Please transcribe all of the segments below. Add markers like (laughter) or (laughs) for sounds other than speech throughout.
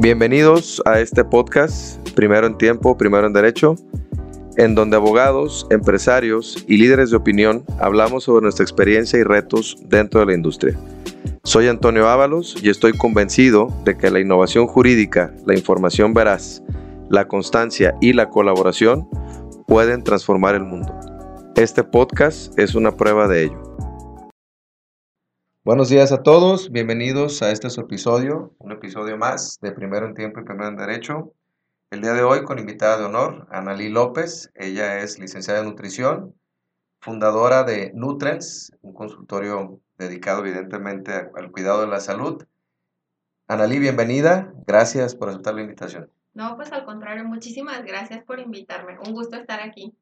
Bienvenidos a este podcast, Primero en Tiempo, Primero en Derecho, en donde abogados, empresarios y líderes de opinión hablamos sobre nuestra experiencia y retos dentro de la industria. Soy Antonio Ábalos y estoy convencido de que la innovación jurídica, la información veraz, la constancia y la colaboración pueden transformar el mundo. Este podcast es una prueba de ello. Buenos días a todos, bienvenidos a este su episodio, un episodio más de Primero en Tiempo y Primero en Derecho. El día de hoy con invitada de honor, Analí López. Ella es licenciada en nutrición, fundadora de Nutrens, un consultorio dedicado evidentemente al cuidado de la salud. Analí, bienvenida. Gracias por aceptar la invitación. No, pues al contrario, muchísimas gracias por invitarme. Un gusto estar aquí.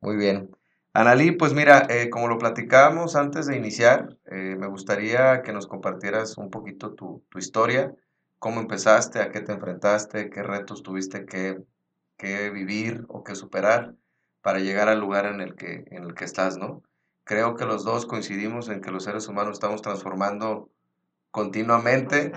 Muy bien. Analí, pues mira, eh, como lo platicábamos antes de iniciar, eh, me gustaría que nos compartieras un poquito tu, historia, cómo empezaste, a qué te enfrentaste, qué retos tuviste que, que, vivir o que superar para llegar al lugar en el, que, en el que estás, ¿no? Creo que los dos coincidimos en que los seres humanos estamos transformando continuamente.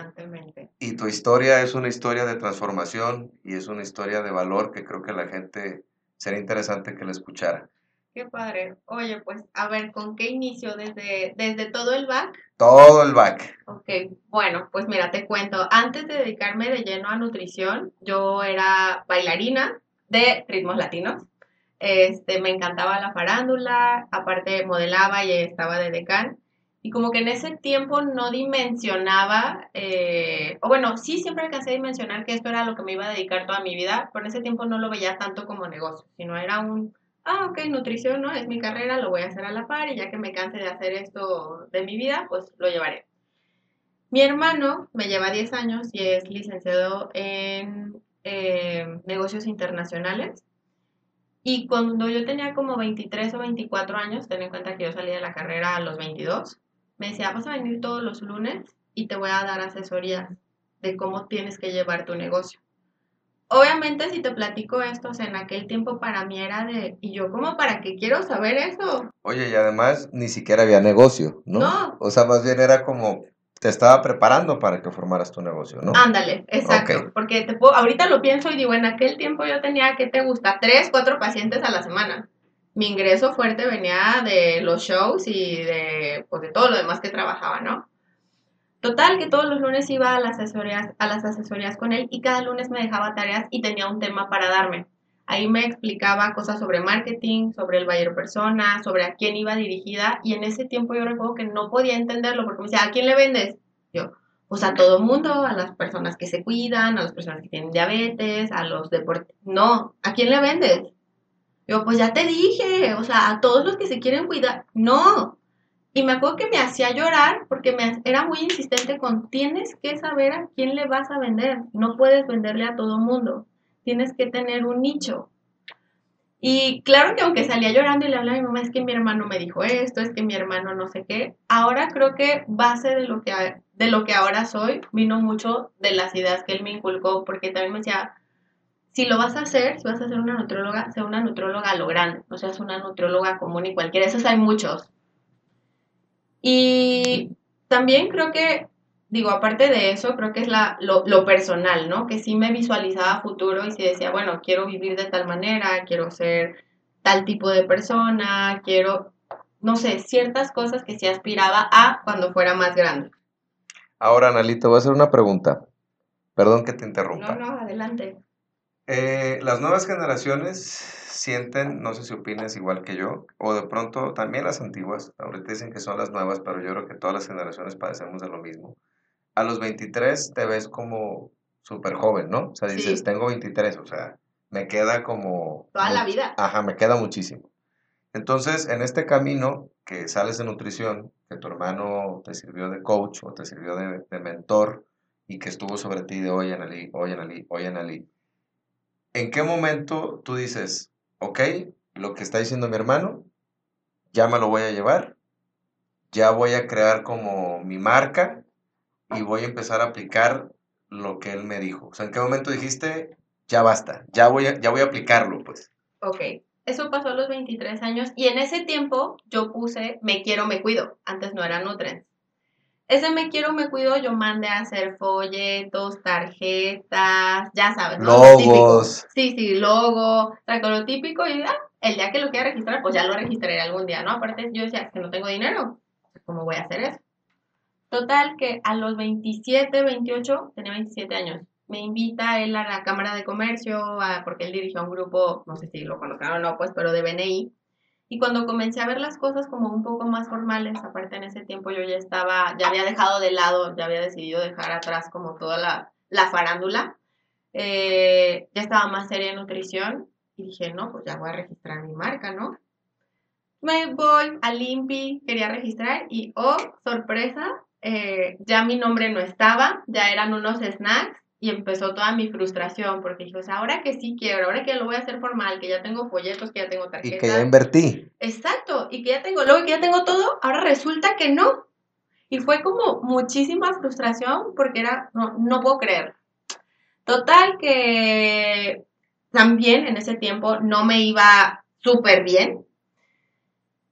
Y tu historia es una historia de transformación y es una historia de valor que creo que la gente sería interesante que la escuchara. Qué padre. Oye, pues a ver, ¿con qué inicio? ¿Desde, desde todo el back? Todo el back. Ok, bueno, pues mira, te cuento. Antes de dedicarme de lleno a nutrición, yo era bailarina de ritmos latinos. Este, me encantaba la farándula, aparte modelaba y estaba de decán. Y como que en ese tiempo no dimensionaba, eh, o bueno, sí siempre alcancé a dimensionar que esto era lo que me iba a dedicar toda mi vida, pero en ese tiempo no lo veía tanto como negocio, sino era un, ah, ok, nutrición, ¿no? Es mi carrera, lo voy a hacer a la par y ya que me canse de hacer esto de mi vida, pues lo llevaré. Mi hermano me lleva 10 años y es licenciado en eh, negocios internacionales. Y cuando yo tenía como 23 o 24 años, ten en cuenta que yo salí de la carrera a los 22, me decía, vas a venir todos los lunes y te voy a dar asesorías de cómo tienes que llevar tu negocio. Obviamente si te platico esto, en aquel tiempo para mí era de, ¿y yo como para qué quiero saber eso? Oye, y además ni siquiera había negocio, ¿no? No. O sea, más bien era como, te estaba preparando para que formaras tu negocio, ¿no? Ándale, exacto. Porque te puedo, ahorita lo pienso y digo, en aquel tiempo yo tenía, ¿qué te gusta? Tres, cuatro pacientes a la semana. Mi ingreso fuerte venía de los shows y de, pues, de todo lo demás que trabajaba, ¿no? Total, que todos los lunes iba a las, asesorías, a las asesorías con él y cada lunes me dejaba tareas y tenía un tema para darme. Ahí me explicaba cosas sobre marketing, sobre el buyer persona, sobre a quién iba dirigida y en ese tiempo yo recuerdo que no podía entenderlo porque me decía, ¿a quién le vendes? Yo, pues a todo mundo, a las personas que se cuidan, a las personas que tienen diabetes, a los deportes. No, ¿a quién le vendes? Yo, pues ya te dije, o sea, a todos los que se quieren cuidar. No, y me acuerdo que me hacía llorar porque me, era muy insistente con, tienes que saber a quién le vas a vender, no puedes venderle a todo mundo, tienes que tener un nicho. Y claro que aunque salía llorando y le hablaba a mi mamá, es que mi hermano me dijo esto, es que mi hermano no sé qué, ahora creo que base de lo que, de lo que ahora soy vino mucho de las ideas que él me inculcó, porque también me decía, si lo vas a hacer, si vas a ser una nutróloga, sea una nutróloga lo grande, no seas una nutróloga común y cualquiera, esos hay muchos, y también creo que, digo, aparte de eso, creo que es la, lo, lo, personal, ¿no? Que sí me visualizaba futuro y sí decía, bueno, quiero vivir de tal manera, quiero ser tal tipo de persona, quiero, no sé, ciertas cosas que sí aspiraba a cuando fuera más grande. Ahora, Analí, te voy a hacer una pregunta. Perdón que te interrumpa. No, no, adelante. Eh, las nuevas generaciones sienten, no sé si opinas igual que yo, o de pronto también las antiguas, ahorita dicen que son las nuevas, pero yo creo que todas las generaciones padecemos de lo mismo. A los 23 te ves como súper joven, ¿no? O sea, dices, tengo 23, o sea, me queda como... Toda la vida. Ajá, me queda muchísimo. Entonces, en este camino que sales de nutrición, que tu hermano te sirvió de coach o te sirvió de, de mentor y que estuvo sobre ti de hoy en Ali, hoy en Ali, hoy en Ali, ¿en qué momento tú dices, ok, lo que está diciendo mi hermano, ya me lo voy a llevar, ya voy a crear como mi marca y voy a empezar a aplicar lo que él me dijo. O sea, ¿en qué momento dijiste, ya basta, ya voy a, ya voy a aplicarlo, pues? Ok, eso pasó a los 23 años y en ese tiempo yo puse me quiero, me cuido. Antes no era Nutrens. Ese me quiero, me cuido, yo mandé a hacer folletos, tarjetas, ya sabes. Sí, sí, logo, saco lo típico y ya, el día que lo quiera registrar, pues ya lo registraré algún día, ¿no? Aparte yo decía, es que no tengo dinero, ¿cómo voy a hacer eso? Total que a los 27, 28, tenía 27 años, me invita él a la Cámara de Comercio, a- porque él dirigió un grupo, no sé si lo conozcan o no, pues, pero de BNI. Y cuando comencé a ver las cosas como un poco más formales, aparte en ese tiempo yo ya estaba, ya había dejado de lado, ya había decidido dejar atrás como toda la, la farándula, eh, ya estaba más seria en nutrición y dije, no, pues ya voy a registrar mi marca, ¿no? Me voy al INPI, quería registrar y, oh, sorpresa, eh, ya mi nombre no estaba, ya eran unos snacks y empezó toda mi frustración porque dije, o sea, ahora que sí quiero, ahora que lo voy a hacer formal, que ya tengo folletos, que ya tengo Y tarjetas. que ya invertí. Exacto, y que ya tengo, luego que ya tengo todo, ahora resulta que no. Y fue como muchísima frustración porque era, no, no puedo creer. Total que también en ese tiempo no me iba súper bien.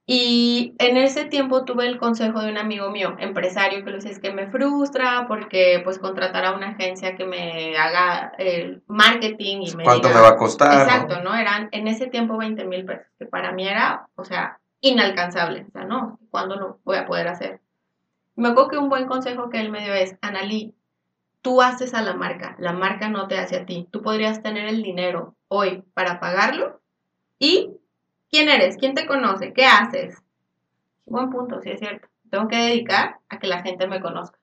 Y en ese tiempo tuve el consejo de un amigo mío, empresario, que le decía, es que me frustra porque pues contratar a una agencia que me haga el marketing y me ¿Cuánto diga- me va a costar? Exacto, ¿no? Eran en ese tiempo 20 mil pesos, que para mí era, o sea, inalcanzable. O sea, no, ¿cuándo lo voy a poder hacer? Me acuerdo que un buen consejo que él me dio es, Analí, tú haces a la marca, la marca no te hace a ti. Tú podrías tener el dinero hoy para pagarlo y ¿quién eres? ¿Quién te conoce? ¿Qué haces? Buen punto, sí es cierto. Tengo que dedicar a que la gente me conozca.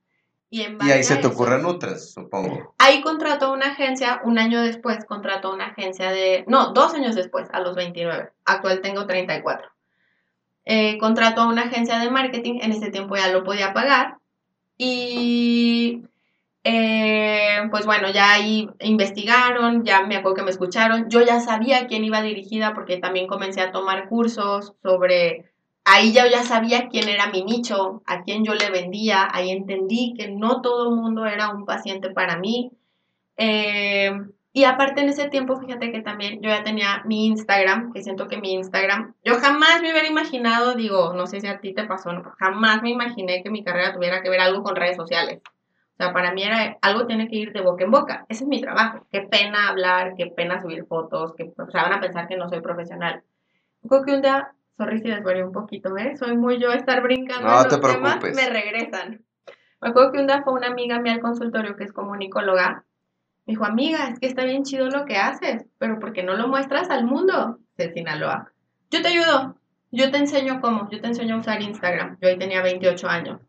Y, en Y base ahí se te eso- ocurre Nutres, supongo. Ahí contrató una agencia, un año después contrató una agencia de, no, dos años después, a los 29. Actual tengo 34. Eh, contrató a una agencia de marketing, en ese tiempo ya lo podía pagar. Y eh, pues bueno, ya ahí investigaron, ya me acuerdo que me escucharon. Yo ya sabía a quién iba dirigida porque también comencé a tomar cursos sobre ahí ya, ya sabía quién era mi nicho, a quién yo le vendía, ahí entendí que no todo el mundo era un paciente para mí. Eh, y aparte en ese tiempo, fíjate que también yo ya tenía mi Instagram, que siento que mi Instagram, yo jamás me hubiera imaginado, digo, no sé si a ti te pasó, no, jamás me imaginé que mi carrera tuviera que ver algo con redes sociales. O sea, para mí era algo tiene que ir de boca en boca. Ese es mi trabajo. Qué pena hablar, qué pena subir fotos, que o sea, van a pensar que no soy profesional. Creo que un día, sorry si desvarío un poquito, ¿eh? Soy muy yo estar brincando No te temas, preocupes. me regresan. Me acuerdo que un día fue una amiga mía al consultorio que es comunicóloga. Me dijo, amiga, es que está bien chido lo que haces, pero ¿por qué no lo muestras al mundo? De Sinaloa. Yo te ayudo. Yo te enseño cómo. Yo te enseño a usar Instagram. Yo ahí tenía 28 años.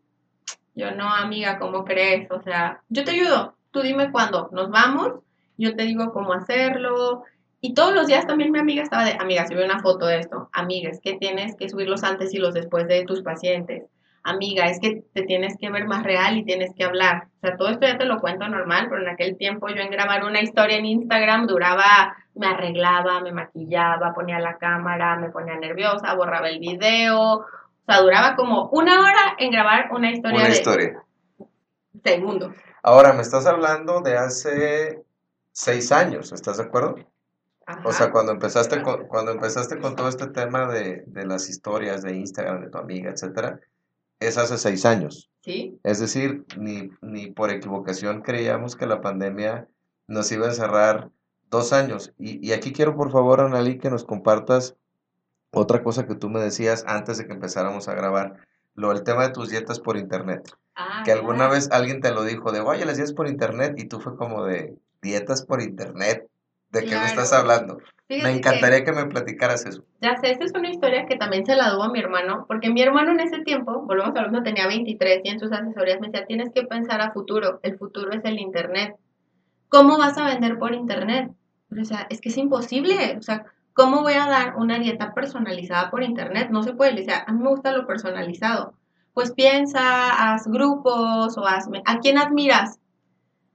Yo no, amiga, ¿cómo crees? O sea, yo te ayudo. Tú dime cuándo. Nos vamos. Yo te digo cómo hacerlo. Y todos los días también mi amiga estaba de, amiga, sube una foto de esto. Amiga, es que tienes que subir los antes y los después de tus pacientes. Amiga, es que te tienes que ver más real y tienes que hablar. O sea, todo esto ya te lo cuento normal, pero en aquel tiempo yo en grabar una historia en Instagram duraba, me arreglaba, me maquillaba, ponía la cámara, me ponía nerviosa, borraba el video. O sea, duraba como una hora en grabar una historia Una de historia. segundos. Ahora, me estás hablando de hace seis años, ¿estás de acuerdo? Ajá. O sea, cuando empezaste con, cuando empezaste con todo este tema de, de las historias de Instagram de tu amiga, etcétera, es hace seis años. ¿Sí? Es decir, ni, ni por equivocación creíamos que la pandemia nos iba a encerrar dos años. Y, y aquí quiero, por favor, Analí, que nos compartas otra cosa que tú me decías antes de que empezáramos a grabar, lo el tema de tus dietas por internet. Ah, Que alguna vez alguien te lo dijo de, oye, las dietas por internet, y tú fue como de, dietas por internet, ¿de qué me estás hablando? Fíjate Me encantaría que me platicaras eso. Ya sé, esta es una historia que también se la debo a mi hermano, porque mi hermano en ese tiempo, volvemos a lo tenía 23 y en sus asesorías me decía, tienes que pensar a futuro, el futuro es el Internet. ¿Cómo vas a vender por Internet? O sea, es que es imposible, o sea, ¿cómo voy a dar una dieta personalizada por Internet? No se puede, le decía, a mí me gusta lo personalizado. Pues piensa, haz grupos o hazme, ¿a quién admiras?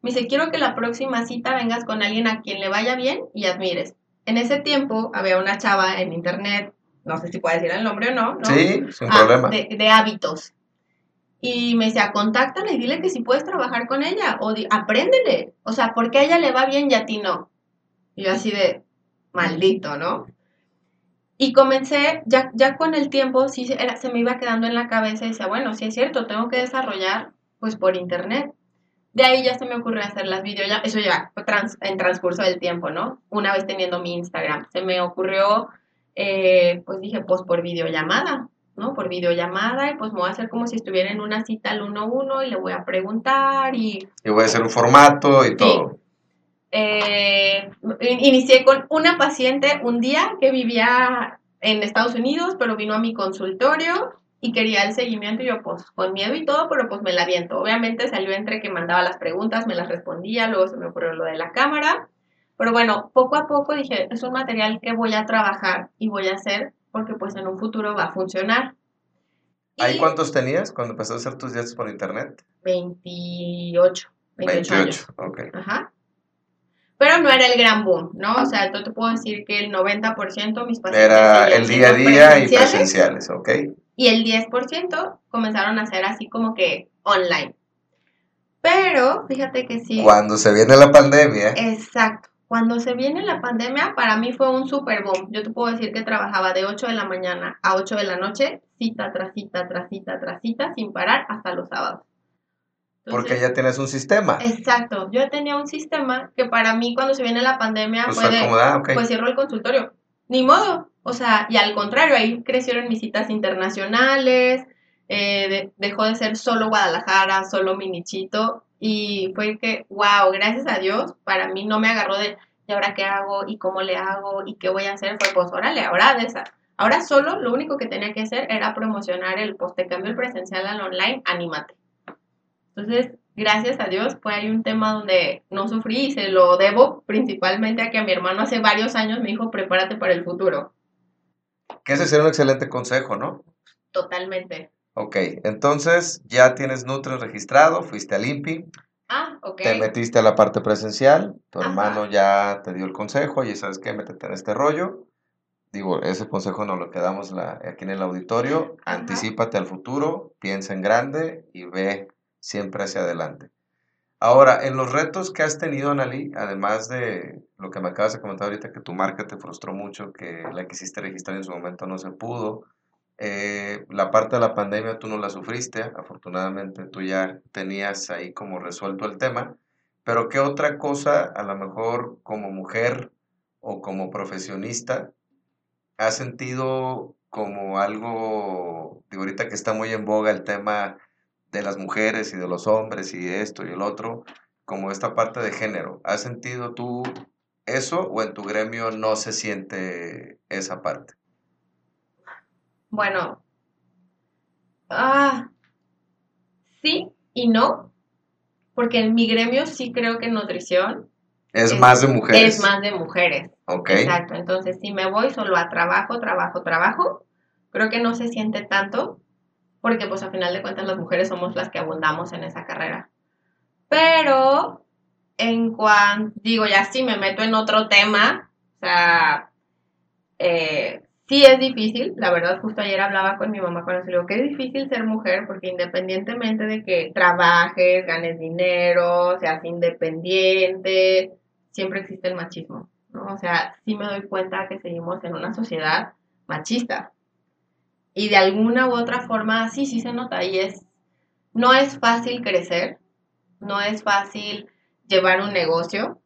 Me dice, quiero que la próxima cita vengas con alguien a quien le vaya bien y admires. En ese tiempo había una chava en internet, no sé si puedo decir el nombre o no, ¿no? Sí, sin Ah, problema. De, de hábitos. Y me decía, contáctala y dile que si puedes trabajar con ella, o apréndele. O sea, porque a ella le va bien y a ti no. Y yo así de, maldito, ¿no? Y comencé, ya, ya con el tiempo, sí se- era- se me iba quedando en la cabeza y decía, bueno, sí es cierto, tengo que desarrollar pues por internet. De ahí ya se me ocurrió hacer las videollamadas, eso ya trans, en transcurso del tiempo, ¿no? Una vez teniendo mi Instagram, se me ocurrió, eh, pues dije, pues por videollamada, ¿no? Por videollamada y pues me voy a hacer como si estuviera en una cita al uno a uno y le voy a preguntar y... Y voy a hacer un formato y todo. Eh, inicié con una paciente un día que vivía en Estados Unidos, pero vino a mi consultorio y quería el seguimiento y yo pues con miedo y todo, pero pues me la viento. Obviamente salió entre que mandaba las preguntas, me las respondía, luego se me ocurrió lo de la cámara. Pero bueno, poco a poco dije, es un material que voy a trabajar y voy a hacer porque pues en un futuro va a funcionar. ¿Ahí cuántos tenías cuando empezaste a hacer tus días por internet? 28. 28, 28 ok. Ajá pero no era el gran boom, ¿no? O sea, yo te puedo decir que el 90% mis pacientes era el día a día y presenciales, ¿ok? Y el 10% comenzaron a ser así como que online. Pero fíjate que sí. Cuando se viene la pandemia. Exacto. Cuando se viene la pandemia, para mí fue un super boom. Yo te puedo decir que trabajaba de 8 de la mañana a 8 de la noche, cita tras cita, tras cita, tras cita, sin parar hasta los sábados. Porque ya tienes un sistema. Exacto. Yo tenía un sistema que para mí cuando se viene la pandemia pues, fue de, ah, pues cierro el consultorio. Ni modo. O sea, y al contrario, ahí crecieron mis citas internacionales, eh, dejó de ser solo Guadalajara, solo Minichito, y fue que, wow, gracias a Dios, para mí no me agarró de, ¿y ahora qué hago? ¿Y cómo le hago? ¿Y qué voy a hacer? Fue, pues, órale, ahora de esa. Ahora solo lo único que tenía que hacer era promocionar el post cambio presencial al online, anímate. Entonces, gracias a Dios, fue ahí un tema donde no sufrí y se lo debo principalmente a que a mi hermano hace varios años me dijo, prepárate para el futuro. Que ese sería un excelente consejo, ¿no? Totalmente. Ok, entonces ya tienes Nutri registrado, fuiste al INPI. Ah, ok. Te metiste a la parte presencial, tu hermano ya te dio el consejo, y sabes qué, métete en este rollo. Digo, ese consejo nos lo quedamos aquí en el auditorio. Anticípate al futuro, piensa en grande y ve siempre hacia adelante. Ahora, en los retos que has tenido, Analí, además de lo que me acabas de comentar ahorita, que tu marca te frustró mucho, que la quisiste registrar en su momento no se pudo, eh, la parte de la pandemia tú no la sufriste, afortunadamente tú ya tenías ahí como resuelto el tema, pero ¿qué otra cosa, a lo mejor como mujer o como profesionista, has sentido como algo, digo ahorita que está muy en boga el tema de las mujeres y de los hombres y esto y el otro, como esta parte de género. ¿Has sentido tú eso o en tu gremio no se siente esa parte? Bueno, ah, sí y no, porque en mi gremio sí creo que nutrición es, más de mujeres. Es más de mujeres. Ok. Exacto. Entonces, si me voy solo a trabajo, trabajo, trabajo, creo que no se siente tanto porque pues a final de cuentas las mujeres somos las que abundamos en esa carrera. Pero en cuanto, digo, ya sí me meto en otro tema, o sea, eh, sí es difícil, la verdad, justo ayer hablaba con mi mamá cuando se le digo que es difícil ser mujer, porque independientemente de que trabajes, ganes dinero, seas independiente, siempre existe el machismo. O sea, sí me doy cuenta que seguimos en una sociedad machista. Y de alguna u otra forma, sí, sí se nota. Y es, no es fácil crecer, no es fácil llevar un negocio.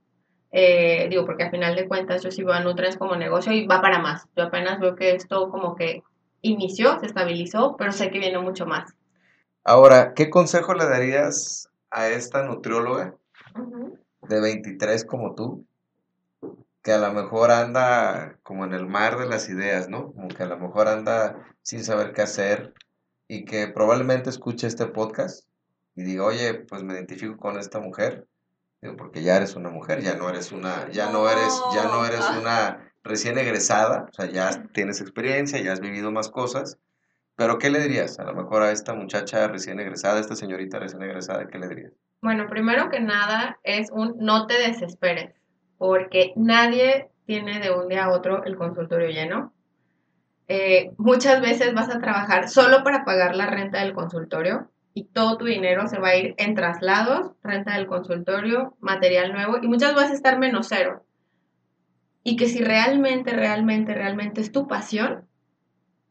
Eh, digo, porque al final de cuentas yo sí veo a Nutres como negocio y va para más. Yo apenas veo que esto como que inició, se estabilizó, pero sé que viene mucho más. Ahora, ¿qué consejo le darías a esta nutrióloga de 23 como tú, que a lo mejor anda como en el mar de las ideas, ¿no? Como que a lo mejor anda sin saber qué hacer y que probablemente escuche este podcast y diga, oye, pues me identifico con esta mujer, porque ya eres una mujer, ya no eres una, ya no eres, ya no eres una recién egresada, o sea, ya tienes experiencia, ya has vivido más cosas, pero ¿qué le dirías a lo mejor a esta muchacha recién egresada, a esta señorita recién egresada, qué le dirías? Bueno, primero que nada es un no te desesperes porque nadie tiene de un día a otro el consultorio lleno. Eh, muchas veces vas a trabajar solo para pagar la renta del consultorio y todo tu dinero se va a ir en traslados, renta del consultorio, material nuevo y muchas vas a estar menos cero. Y que si realmente, realmente, realmente es tu pasión,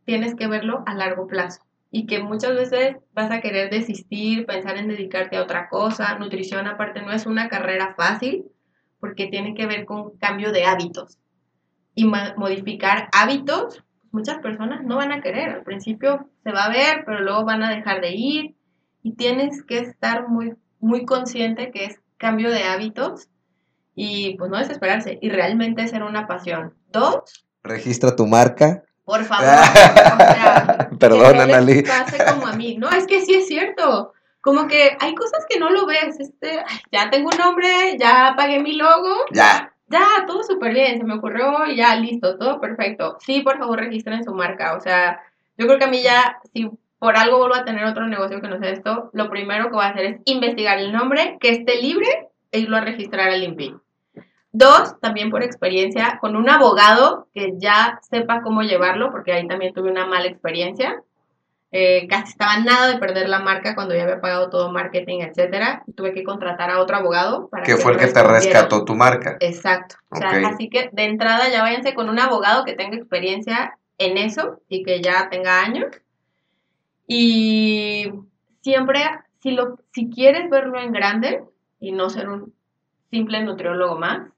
tienes que verlo a largo plazo y que muchas veces vas a querer desistir, pensar en dedicarte a otra cosa. Nutrición aparte no es una carrera fácil porque tiene que ver con cambio de hábitos. Y modificar hábitos, muchas personas no van a querer. Al principio se va a ver, pero luego van a dejar de ir. Y tienes que estar muy, muy consciente que es cambio de hábitos y pues no desesperarse y realmente ser una pasión. Dos. Registra tu marca. Por (laughs) favor. o sea, Perdón, Analí. Pase como a mí. No, es que sí es cierto. Como que hay cosas que no lo ves. Este, ya tengo un nombre, ya pagué mi logo. Ya. Ya, todo súper bien, se me ocurrió y ya, listo, todo perfecto. Sí, por favor, registren su marca. O sea, yo creo que a mí ya, si por algo vuelvo a tener otro negocio que no sea esto, lo primero que voy a hacer es investigar el nombre, que esté libre e irlo a registrar al INPI. Dos, también por experiencia, con un abogado que ya sepa cómo llevarlo, porque ahí también tuve una mala experiencia. Eh, casi estaba nada de perder la marca cuando ya había pagado todo marketing, etcétera. Tuve que contratar a otro abogado para que fue el que te rescató tu marca. Exacto. así que de entrada ya váyanse con un abogado que tenga experiencia en eso y que ya tenga años. Y siempre, si, lo, si quieres verlo en grande y no ser un simple nutriólogo más,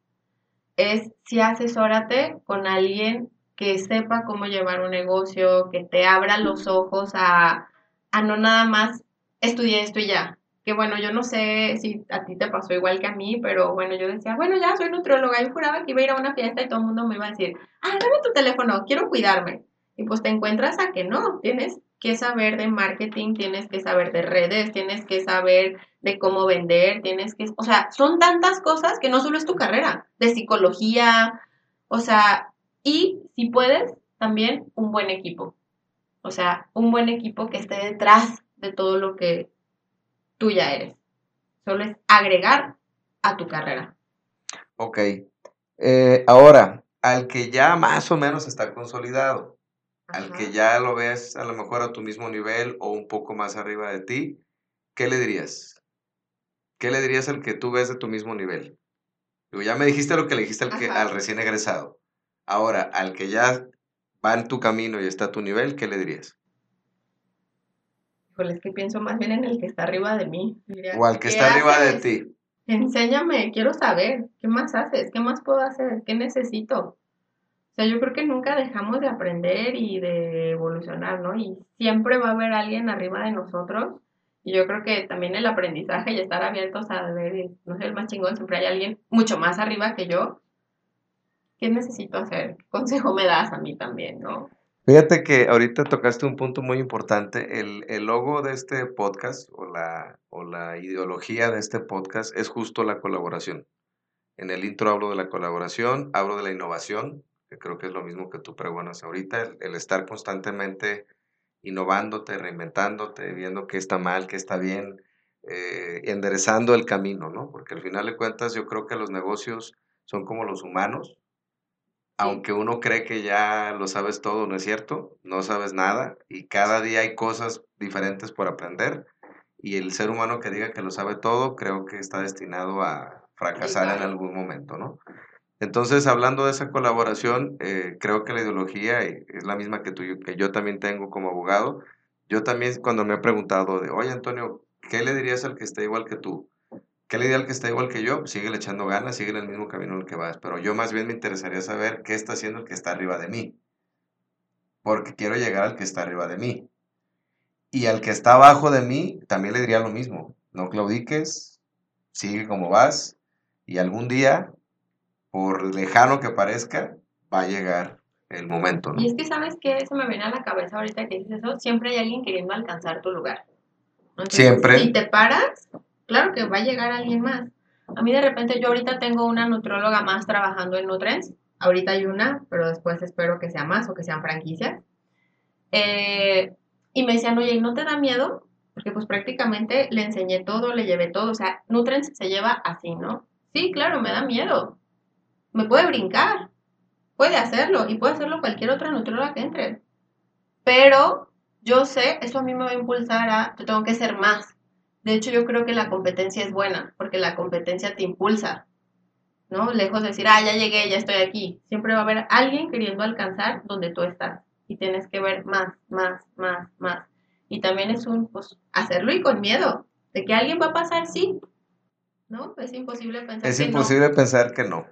es si asesórate con alguien que sepa cómo llevar un negocio, que te abra los ojos a, a no nada más estudiar esto y ya. Que bueno, yo no sé si a ti te pasó igual que a mí, pero bueno, yo decía, bueno, ya soy nutrióloga, y juraba que iba a ir a una fiesta y todo el mundo me iba a decir, ah, dame tu teléfono, quiero cuidarme. Y pues te encuentras a que no, tienes que saber de marketing, tienes que saber de redes, tienes que saber de cómo vender, tienes que, o sea, son tantas cosas que no solo es tu carrera, de psicología, o sea, y si puedes, también un buen equipo. O sea, un buen equipo que esté detrás de todo lo que tú ya eres. Solo es agregar a tu carrera. Ok. Eh, ahora, al que ya más o menos está consolidado, al que ya lo ves a lo mejor a tu mismo nivel o un poco más arriba de ti, ¿qué le dirías? ¿qué le dirías al que tú ves de tu mismo nivel? Digo, ya me dijiste lo que le dijiste al, que, al recién egresado. Ahora, al que ya va en tu camino y está a tu nivel, ¿qué le dirías? Híjole, es que pienso más bien en el que está arriba de mí. o al que está arriba de ti. Enséñame, quiero saber, ¿qué más haces? ¿Qué más puedo hacer? ¿Qué necesito? O sea, yo creo que nunca dejamos de aprender y de evolucionar, ¿no? Y siempre va a haber alguien arriba de nosotros y yo creo que también el aprendizaje y estar abiertos a ver, no sé, el más chingón, siempre hay alguien mucho más arriba que yo. ¿Qué necesito hacer? ¿Qué consejo me das a mí también, no? Fíjate que ahorita tocaste un punto muy importante. El, el logo de este podcast o la, o la ideología de este podcast es justo la colaboración. En el intro hablo de la colaboración, hablo de la innovación, que creo que es lo mismo que tú pregonas ahorita, el, estar constantemente innovándote, reinventándote, viendo qué está mal, qué está bien, eh, enderezando el camino, ¿no? Porque al final de cuentas yo creo que los negocios son como los humanos. Aunque uno cree que ya lo sabes todo, no es cierto, no sabes nada y cada día hay cosas diferentes por aprender y el ser humano que diga que lo sabe todo creo que está destinado a fracasar en algún momento, ¿no? Entonces, hablando de esa colaboración, eh, creo que la ideología es la misma que, tú, que yo también tengo como abogado. Yo también cuando me he preguntado de, oye Antonio, ¿qué le dirías al que está igual que tú? ¿Qué le diría al que está igual que yo? Sigue echando ganas, sigue en el mismo camino en el que vas. Pero yo más bien me interesaría saber qué está haciendo el que está arriba de mí. Porque quiero llegar al que está arriba de mí. Y al que está abajo de mí, también le diría lo mismo. No claudiques, sigue como vas. Y algún día por lejano que parezca, va a llegar el momento. Y es que, ¿sabes qué? Se me viene a la cabeza ahorita que dices eso. Siempre hay alguien queriendo alcanzar tu lugar. Siempre. Si te paras, claro que va a llegar alguien más. A mí de repente, yo ahorita tengo una nutróloga más trabajando en Nutrens. Ahorita hay una, pero después espero que sea más o que sean franquicias. Eh, y me decían, oye, ¿no te da miedo? Porque pues prácticamente le enseñé todo, le llevé todo. O sea, Nutrens se lleva así, ¿no? Sí, claro, me da miedo me puede brincar, puede hacerlo y puede hacerlo cualquier otra nutrióloga que entre. Pero yo sé, eso a mí me va a impulsar a, yo tengo que ser más. De hecho, yo creo que la competencia es buena, porque la competencia te impulsa, ¿no? Lejos de decir, ah, ya llegué, ya estoy aquí. Siempre va a haber alguien queriendo alcanzar donde tú estás y tienes que ver más, más, más, más. Y también es un, pues, hacerlo y con miedo. De que alguien va a pasar, sí. ¿No? Es imposible pensar Es que imposible pensar que no.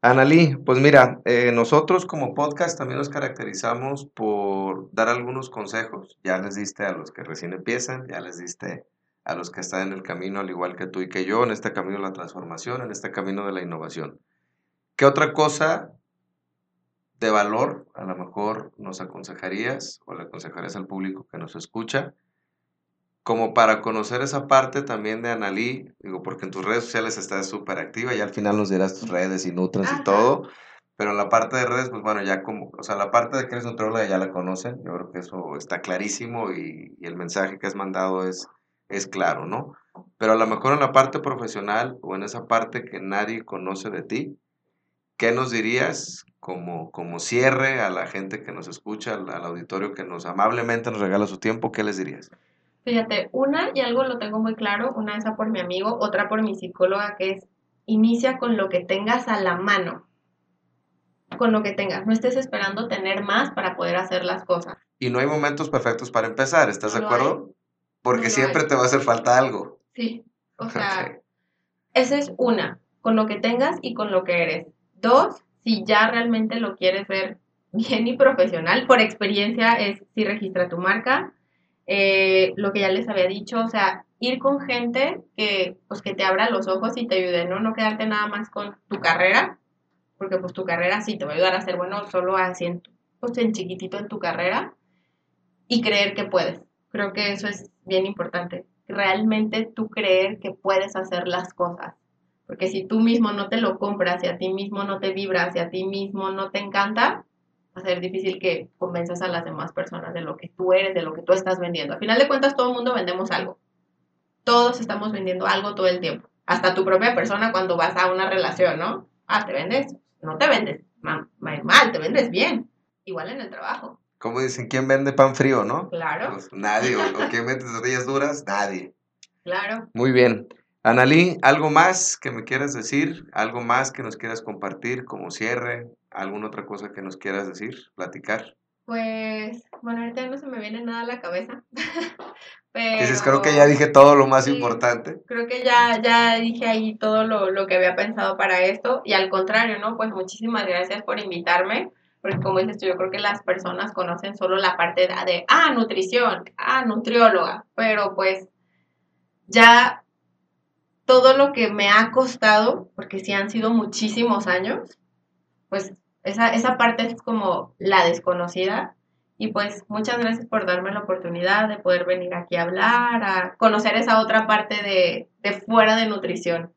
Analí, pues mira, eh, nosotros como podcast también nos caracterizamos por dar algunos consejos. Ya les diste a los que recién empiezan, ya les diste a los que están en el camino, al igual que tú y que yo, en este camino de la transformación, en este camino de la innovación. ¿Qué otra cosa de valor a lo mejor nos aconsejarías o le aconsejarías al público que nos escucha? Como para conocer esa parte también de Analí, digo, porque en tus redes sociales estás súper activa y al final nos dirás tus redes y Nutrans y todo, pero en la parte de redes, pues bueno, ya como, o sea, la parte de que eres nutrióloga ya la conocen, yo creo que eso está clarísimo y, y el mensaje que has mandado es, es claro, ¿no? Pero a lo mejor en la parte profesional o en esa parte que nadie conoce de ti, ¿qué nos dirías como, como cierre a la gente que nos escucha, al, al auditorio que nos amablemente nos regala su tiempo? ¿Qué les dirías? Fíjate, una, y algo lo tengo muy claro, una esa por mi amigo, otra por mi psicóloga, que es, inicia con lo que tengas a la mano. Con lo que tengas. No estés esperando tener más para poder hacer las cosas. Y no hay momentos perfectos para empezar, ¿estás No de acuerdo? Porque No siempre hay. te va a hacer falta algo. Sí. O (laughs) sea, esa es una, con lo que tengas y con lo que eres. Dos, si ya realmente lo quieres ver bien y profesional, por experiencia es si registra tu marca, eh, lo que ya les había dicho, o sea, ir con gente que, pues, que te abra los ojos y te ayude, ¿no? No quedarte nada más con tu carrera, porque pues tu carrera sí te va a ayudar a ser bueno solo así en, pues, en chiquitito en tu carrera y creer que puedes. Creo que eso es bien importante. Realmente tú creer que puedes hacer las cosas. Porque si tú mismo no te lo compras, si a ti mismo no te vibras, si a ti mismo no te encanta, va a ser difícil que convenzas a las demás personas de lo que tú eres, de lo que tú estás vendiendo. Al final de cuentas, todo el mundo vendemos algo. Todos estamos vendiendo algo todo el tiempo. Hasta tu propia persona cuando vas a una relación, ¿no? Ah, te vendes. No te vendes ma- ma- mal, te vendes bien. Igual en el trabajo. Como dicen, ¿quién vende pan frío, no? Claro, Pues nadie. ¿O, o quién vende tortillas duras? Nadie. claro. Muy bien. Analí, ¿algo más que me quieras decir? ¿Algo más que nos quieras compartir como cierre? ¿Alguna otra cosa que nos quieras decir? ¿Platicar? Pues, bueno, ahorita no se me viene nada a la cabeza. (laughs) Pero Dices, creo que ya dije todo lo más Sí. importante. creo que ya, ya dije ahí todo lo, lo que había pensado para esto. Y al contrario, ¿no? Pues muchísimas gracias por invitarme. Porque como dices tú, yo creo que las personas conocen solo la parte de, de, ah, nutrición, ah, nutrióloga. Pero pues ya todo lo que me ha costado, porque sí han sido muchísimos años, pues esa, esa parte es como la desconocida. Y pues muchas gracias por darme la oportunidad de poder venir aquí a hablar, a conocer esa otra parte de, de fuera de nutrición.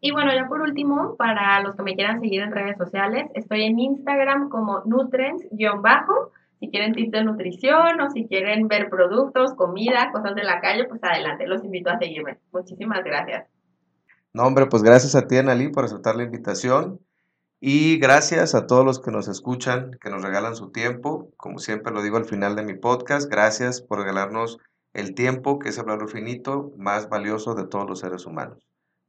Y bueno, ya por último, para los que me quieran seguir en redes sociales, estoy en Instagram como nutrens-bajo. Si quieren tips de nutrición o si quieren ver productos, comida, cosas de la calle, pues adelante, los invito a seguirme. Muchísimas gracias. No, hombre, pues gracias a ti, Analí, por aceptar la invitación. Y gracias a todos los que nos escuchan, que nos regalan su tiempo. Como siempre lo digo al final de mi podcast, gracias por regalarnos el tiempo, que es el valor finito más valioso de todos los seres humanos.